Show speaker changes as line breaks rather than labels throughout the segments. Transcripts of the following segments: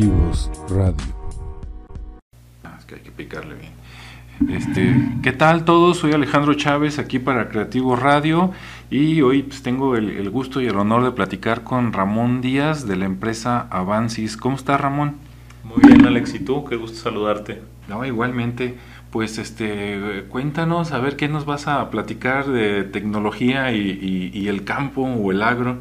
Creativos Radio.
Ah, es que hay que picarle bien. Este, ¿Qué tal todos? Soy Alejandro Chávez aquí para Creativos Radio y hoy pues, tengo el, el, gusto y el honor de platicar con Ramón Díaz de la empresa Avancis. ¿Cómo estás Ramón?
Muy bien Alex, ¿y tú? Qué gusto saludarte.
No, igualmente, pues este, cuéntanos a ver qué nos vas a platicar de tecnología y, y, y el campo o el agro.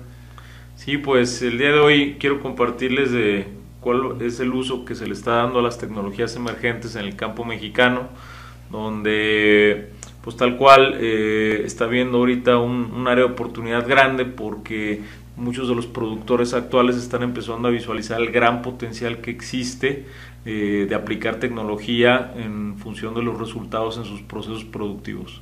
Sí, pues el día de hoy quiero compartirles de cuál es el uso que se le está dando a las tecnologías emergentes en el campo mexicano, donde pues tal cual eh, está viendo ahorita un, área de oportunidad grande porque muchos de los productores actuales están empezando a visualizar el gran potencial que existe eh, de aplicar tecnología en función de los resultados en sus procesos productivos.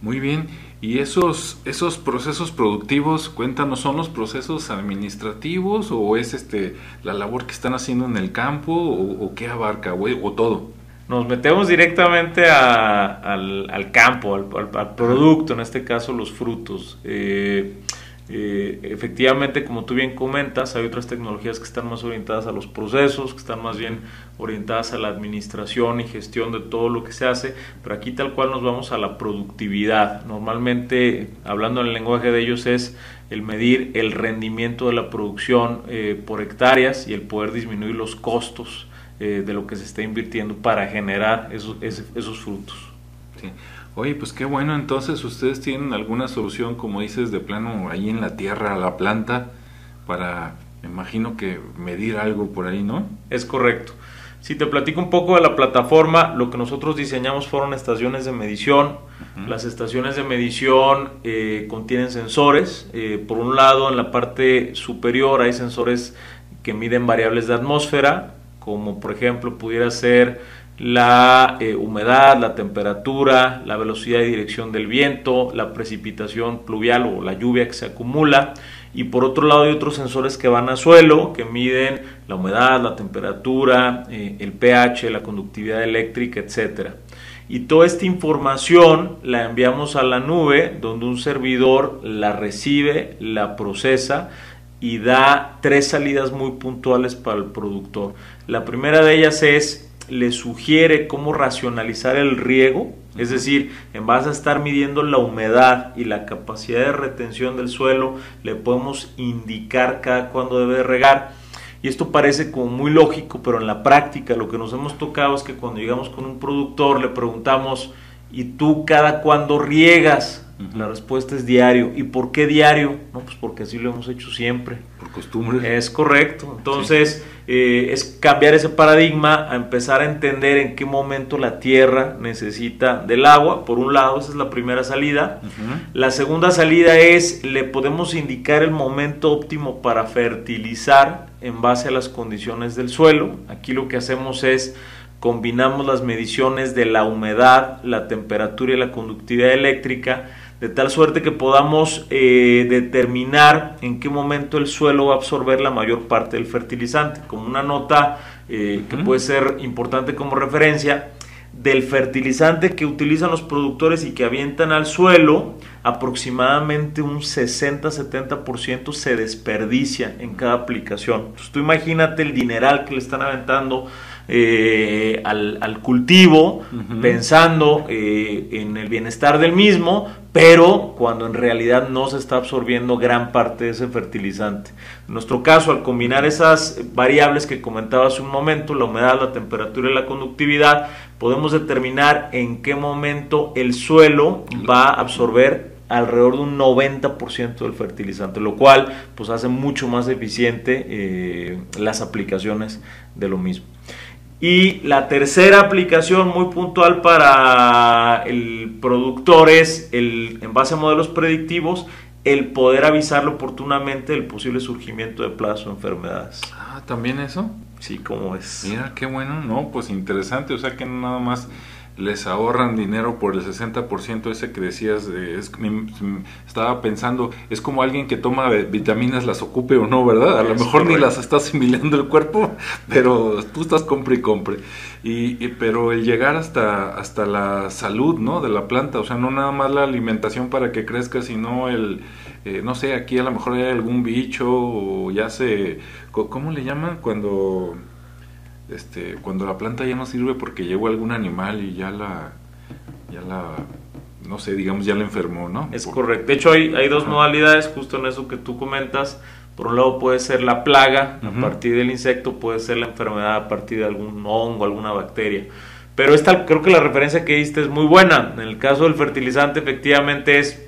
Muy bien, y esos, esos procesos productivos, cuéntanos, ¿son los procesos administrativos o es este la labor que están haciendo en el campo o, o qué abarca o, o, todo?
Nos metemos directamente a, al, al, campo, al, al, producto, en este caso los frutos. Eh, eh, efectivamente, como tú bien comentas, hay otras tecnologías que están más orientadas a los procesos, que están más bien orientadas a la administración y gestión de todo lo que se hace, pero aquí tal cual nos vamos a la productividad. Normalmente, hablando en el lenguaje de ellos, es el medir el rendimiento de la producción eh, por hectáreas y el poder disminuir los costos eh, de lo que se está invirtiendo para generar esos, frutos.
Oye, pues qué bueno, entonces ustedes tienen alguna solución, como dices, de plano ahí en la tierra, la planta, para, me imagino que medir algo por ahí, ¿no?
Es correcto. Si te platico un poco de la plataforma, lo que nosotros diseñamos fueron estaciones de medición. Uh -huh. Las estaciones de medición eh, contienen sensores. Eh, por un lado, en la parte superior hay sensores que miden variables de atmósfera, como por ejemplo pudiera ser la eh, humedad, la temperatura, la velocidad y dirección del viento, la precipitación pluvial o la lluvia que se acumula. Y por otro lado hay otros sensores que van a suelo, que miden la humedad, la temperatura, eh, el pH, la conductividad eléctrica, etc. Y toda esta información la enviamos a la nube, donde un servidor la recibe, la procesa y da tres salidas muy puntuales para el productor. La primera de ellas es le sugiere cómo racionalizar el riego, es decir, en base a estar midiendo la humedad y la capacidad de retención del suelo, le podemos indicar cada cuándo debe regar. Y esto parece como muy lógico, pero en la práctica lo que nos hemos tocado es que cuando llegamos con un productor le preguntamos, ¿y tú cada cuándo riegas? Uh -huh. La respuesta es diario. ¿Y por qué diario? No, pues porque así lo hemos hecho siempre.
Por costumbre.
Es correcto. Entonces, sí. eh, es cambiar ese paradigma a empezar a entender en qué momento la tierra necesita del agua. Por un lado, esa es la primera salida. Uh -huh. La segunda salida es, le podemos indicar el momento óptimo para fertilizar en base a las condiciones del suelo. Aquí lo que hacemos es combinamos las mediciones de la humedad, la temperatura y la conductividad eléctrica de tal suerte que podamos eh, determinar en qué momento el suelo va a absorber la mayor parte del fertilizante. Como una nota eh, uh -huh. que puede ser importante como referencia, del fertilizante que utilizan los productores y que avientan al suelo, aproximadamente un 60-70% se desperdicia en cada aplicación. Entonces tú imagínate el dineral que le están aventando eh, al, al, cultivo, uh -huh. pensando eh, en el bienestar del mismo, pero cuando en realidad no se está absorbiendo gran parte de ese fertilizante. En nuestro caso, al combinar esas variables que comentaba hace un momento, la humedad, la temperatura y la conductividad, podemos determinar en qué momento el suelo va a absorber alrededor de un 90% del fertilizante, lo cual pues hace mucho más eficiente eh, las aplicaciones de lo mismo. Y la tercera aplicación muy puntual para el productor es, el, en base a modelos predictivos, el poder avisarle oportunamente del posible surgimiento de plazo o enfermedades.
Ah, ¿también eso?
Sí, ¿cómo es?
Mira, qué bueno, ¿no? Pues interesante, o sea que nada más les ahorran dinero por el 60% ese que decías, estaba pensando, es como alguien que toma vitaminas, las ocupe o no, ¿verdad? A lo mejor ni las está asimilando el cuerpo, pero tú estás compre y compre. Y, pero el llegar hasta, hasta la salud, ¿no? De la planta, o sea, no nada más la alimentación para que crezca, sino el, eh, no sé, aquí a lo mejor hay algún bicho o ya se, ¿cómo le llaman? Cuando este, cuando la planta ya no sirve porque llegó algún animal y ya la, ya la, no sé, digamos, ya la enfermó, ¿no?
Es correcto. De hecho, hay, hay dos modalidades, justo en eso que tú comentas. Por un lado puede ser la plaga a partir del insecto, puede ser la enfermedad a partir de algún hongo, alguna bacteria. Pero esta, creo que la referencia que diste es muy buena. En el caso del fertilizante, efectivamente es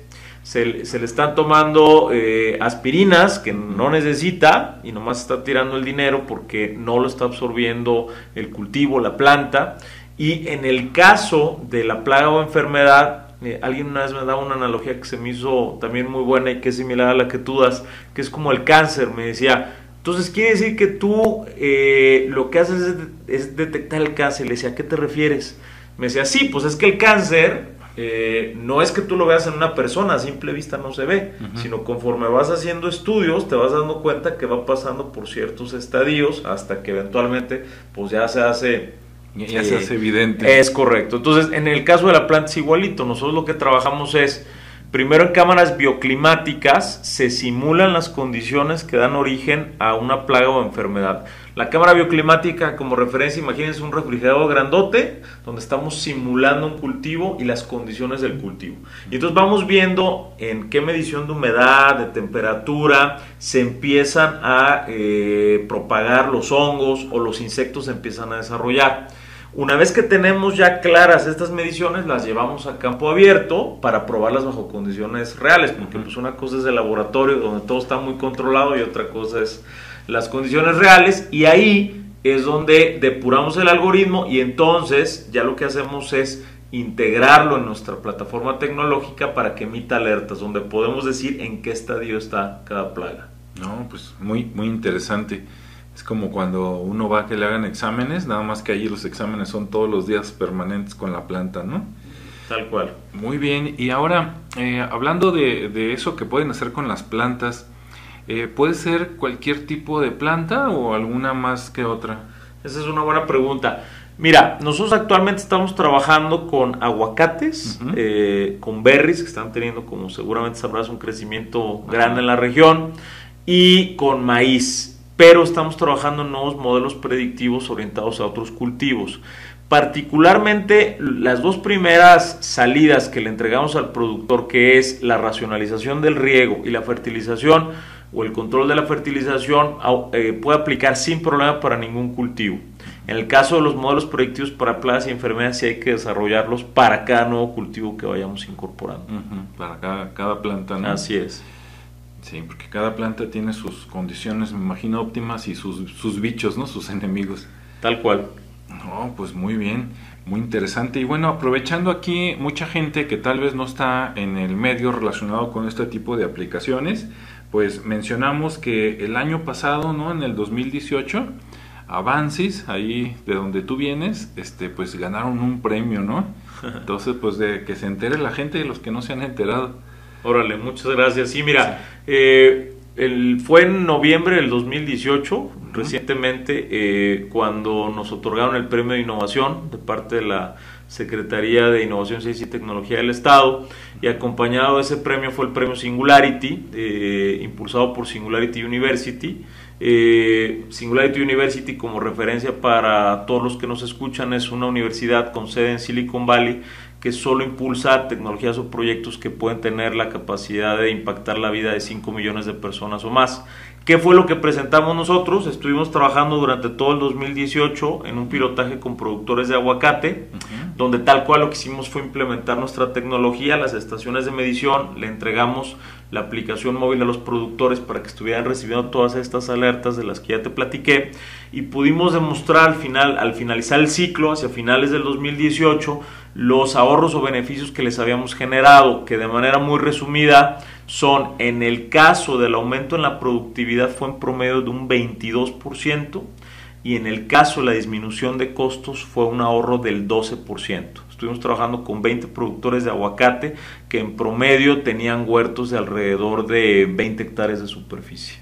se, le están tomando eh, aspirinas que no necesita y nomás está tirando el dinero porque no lo está absorbiendo el cultivo, la planta. Y en el caso de la plaga o enfermedad, eh, alguien una vez me daba una analogía que se me hizo también muy buena y que es similar a la que tú das, que es como el cáncer. Me decía, entonces quiere decir que tú eh, lo que haces es, es, detectar el cáncer. Le decía, ¿a qué te refieres? Me decía, sí, pues es que el cáncer eh, no es que tú lo veas en una persona, a simple vista no se ve, sino conforme vas haciendo estudios te vas dando cuenta que va pasando por ciertos estadios hasta que eventualmente pues ya se hace...
Ya se hace evidente.
Es correcto. Entonces, en el caso de la planta es igualito. Nosotros lo que trabajamos es, primero en cámaras bioclimáticas, se simulan las condiciones que dan origen a una plaga o enfermedad. La cámara bioclimática, como referencia, imagínense un refrigerador grandote donde estamos simulando un cultivo y las condiciones del cultivo. Y entonces vamos viendo en qué medición de humedad, de temperatura, se empiezan a eh, propagar los hongos o los insectos se empiezan a desarrollar. Una vez que tenemos ya claras estas mediciones, las llevamos a campo abierto para probarlas bajo condiciones reales, porque pues una cosa es el laboratorio donde todo está muy controlado y otra cosa es las condiciones reales y ahí es donde depuramos el algoritmo y entonces ya lo que hacemos es integrarlo en nuestra plataforma tecnológica para que emita alertas, donde podemos decir en qué estadio está cada plaga.
No, pues muy, muy interesante. Es como cuando uno va a que le hagan exámenes, nada más que allí los exámenes son todos los días permanentes con la planta, ¿no?
Tal cual.
Muy bien, y ahora, eh, hablando de, de, eso que pueden hacer con las plantas, eh, ¿Puede ser cualquier tipo de planta o alguna más que otra?
Esa es una buena pregunta. Mira, nosotros actualmente estamos trabajando con aguacates, eh, con berries, que están teniendo, como seguramente sabrás, un crecimiento grande en la región, y con maíz. Pero estamos trabajando en nuevos modelos predictivos orientados a otros cultivos. Particularmente las dos primeras salidas que le entregamos al productor, que es la racionalización del riego y la fertilización, o el control de la fertilización eh, puede aplicar sin problema para ningún cultivo. En el caso de los modelos predictivos para plagas y enfermedades, sí hay que desarrollarlos para cada nuevo cultivo que vayamos incorporando.
para cada, cada planta, ¿no?
Así es.
Sí, porque cada planta tiene sus condiciones, me imagino, óptimas y sus, sus bichos, ¿no? Sus enemigos.
Tal cual.
No, pues muy bien, muy interesante. Y bueno, aprovechando aquí mucha gente que tal vez no está en el medio relacionado con este tipo de aplicaciones, pues mencionamos que el año pasado, ¿no? En el 2018, Avancis, ahí de donde tú vienes, este, pues ganaron un premio, ¿no? Entonces, pues de que se entere la gente y los que no se han enterado.
Órale, muchas gracias. Sí, mira, eh, el, fue en noviembre del 2018, recientemente, eh, cuando nos otorgaron el premio de innovación de parte de la Secretaría de Innovación, Ciencia y Tecnología del Estado y acompañado de ese premio fue el premio Singularity, eh, impulsado por Singularity University. Eh, Singularity University como referencia para todos los que nos escuchan es una universidad con sede en Silicon Valley que solo impulsa tecnologías o proyectos que pueden tener la capacidad de impactar la vida de 5 millones de personas o más. ¿Qué fue lo que presentamos nosotros? Estuvimos trabajando durante todo el 2018 en un pilotaje con productores de aguacate, donde tal cual lo que hicimos fue implementar nuestra tecnología, las estaciones de medición, le entregamos la aplicación móvil a los productores para que estuvieran recibiendo todas estas alertas de las que ya te platiqué y pudimos demostrar al final, al finalizar el ciclo, hacia finales del 2018, los ahorros o beneficios que les habíamos generado, que de manera muy resumida son, en el caso del aumento en la productividad fue en promedio de un 22% y en el caso de la disminución de costos fue un ahorro del 12%. Estuvimos trabajando con 20 productores de aguacate que en promedio tenían huertos de alrededor de 20 hectáreas de superficie.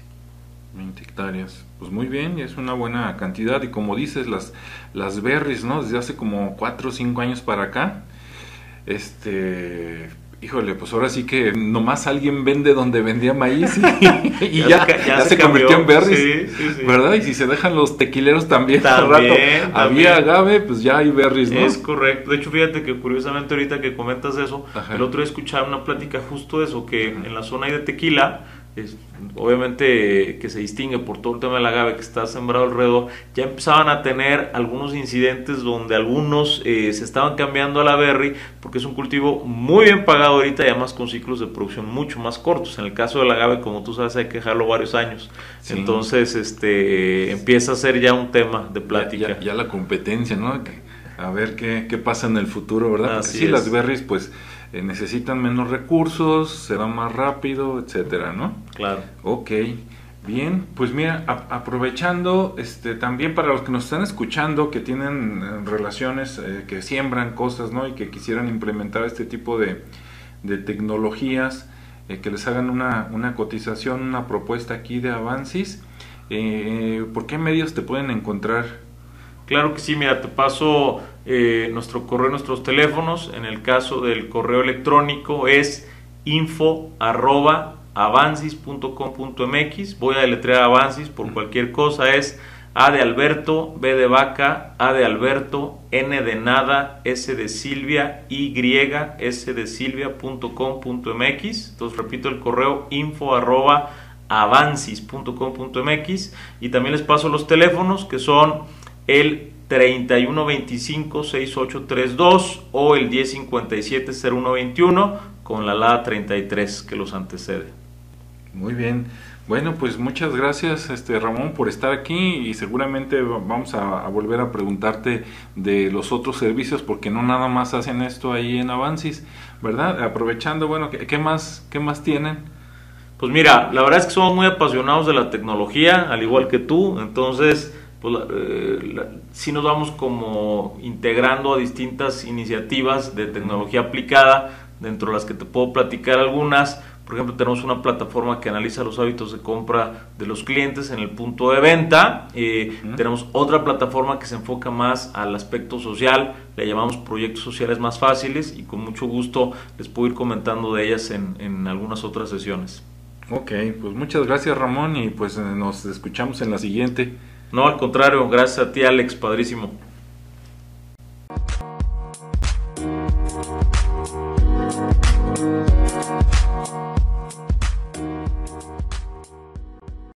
20 hectáreas. Pues muy bien, es una buena cantidad. Y como dices, las, las berries, ¿no? Desde hace como 4 o 5 años para acá, este, híjole, pues ahora sí que nomás alguien vende donde vendía maíz y, ya, ya, se, convirtió en berries, ¿verdad? Y si se dejan los tequileros también,
también,
había agave, pues ya hay berries, ¿no?
Es correcto. De hecho, fíjate que curiosamente ahorita que comentas eso, el otro día escuchaba una plática justo de eso, que en la zona de tequila obviamente que se distingue por todo el tema del agave que está sembrado alrededor, ya empezaban a tener algunos incidentes donde algunos eh, se estaban cambiando a la berry porque es un cultivo muy bien pagado ahorita y además con ciclos de producción mucho más cortos. En el caso del agave, como tú sabes, hay que dejarlo varios años. Entonces, este empieza a ser ya un tema de plática.
Ya, la competencia, ¿no? A ver qué, qué, pasa en el futuro, ¿verdad? Porque sí, las berries, pues eh, necesitan menos recursos, será más rápido, etcétera, ¿no?
Claro.
Ok, bien, pues mira, aprovechando, este, también para los que nos están escuchando, que tienen eh, relaciones, eh, que siembran cosas, ¿no? Y que quisieran implementar este tipo de, de tecnologías, que les hagan una, una, cotización, una propuesta aquí de Avancis, ¿por qué medios te pueden encontrar?
Claro que sí, mira, te paso eh, nuestro correo, nuestros teléfonos. En el caso del correo electrónico es info arroba avancis.com.mx. Voy a deletrear avancis por cualquier cosa. Es A de Alberto, B de vaca, A de Alberto, N de nada, S de Silvia, Y, S de Silvia.com.mx. Entonces repito el correo info arroba avancis.com.mx y también les paso los teléfonos que son el 3125-6832 o el 1057-0121 con la LA 33 que los antecede.
Muy bien. Bueno, pues muchas gracias este Ramón por estar aquí y seguramente vamos a, volver a preguntarte de los otros servicios porque no nada más hacen esto ahí en Avancis, ¿verdad? Aprovechando, bueno, ¿qué, qué más, qué más tienen?
Pues mira, la verdad es que somos muy apasionados de la tecnología, al igual que tú, entonces pues, eh, si nos vamos como integrando a distintas iniciativas de tecnología aplicada, dentro de las que te puedo platicar algunas. Por ejemplo, tenemos una plataforma que analiza los hábitos de compra de los clientes en el punto de venta. Eh, tenemos otra plataforma que se enfoca más al aspecto social, le llamamos proyectos sociales más fáciles y con mucho gusto les puedo ir comentando de ellas en, en algunas otras sesiones.
Ok, pues muchas gracias Ramón y pues nos escuchamos en la siguiente.
No, al contrario, gracias a ti Alex, padrísimo.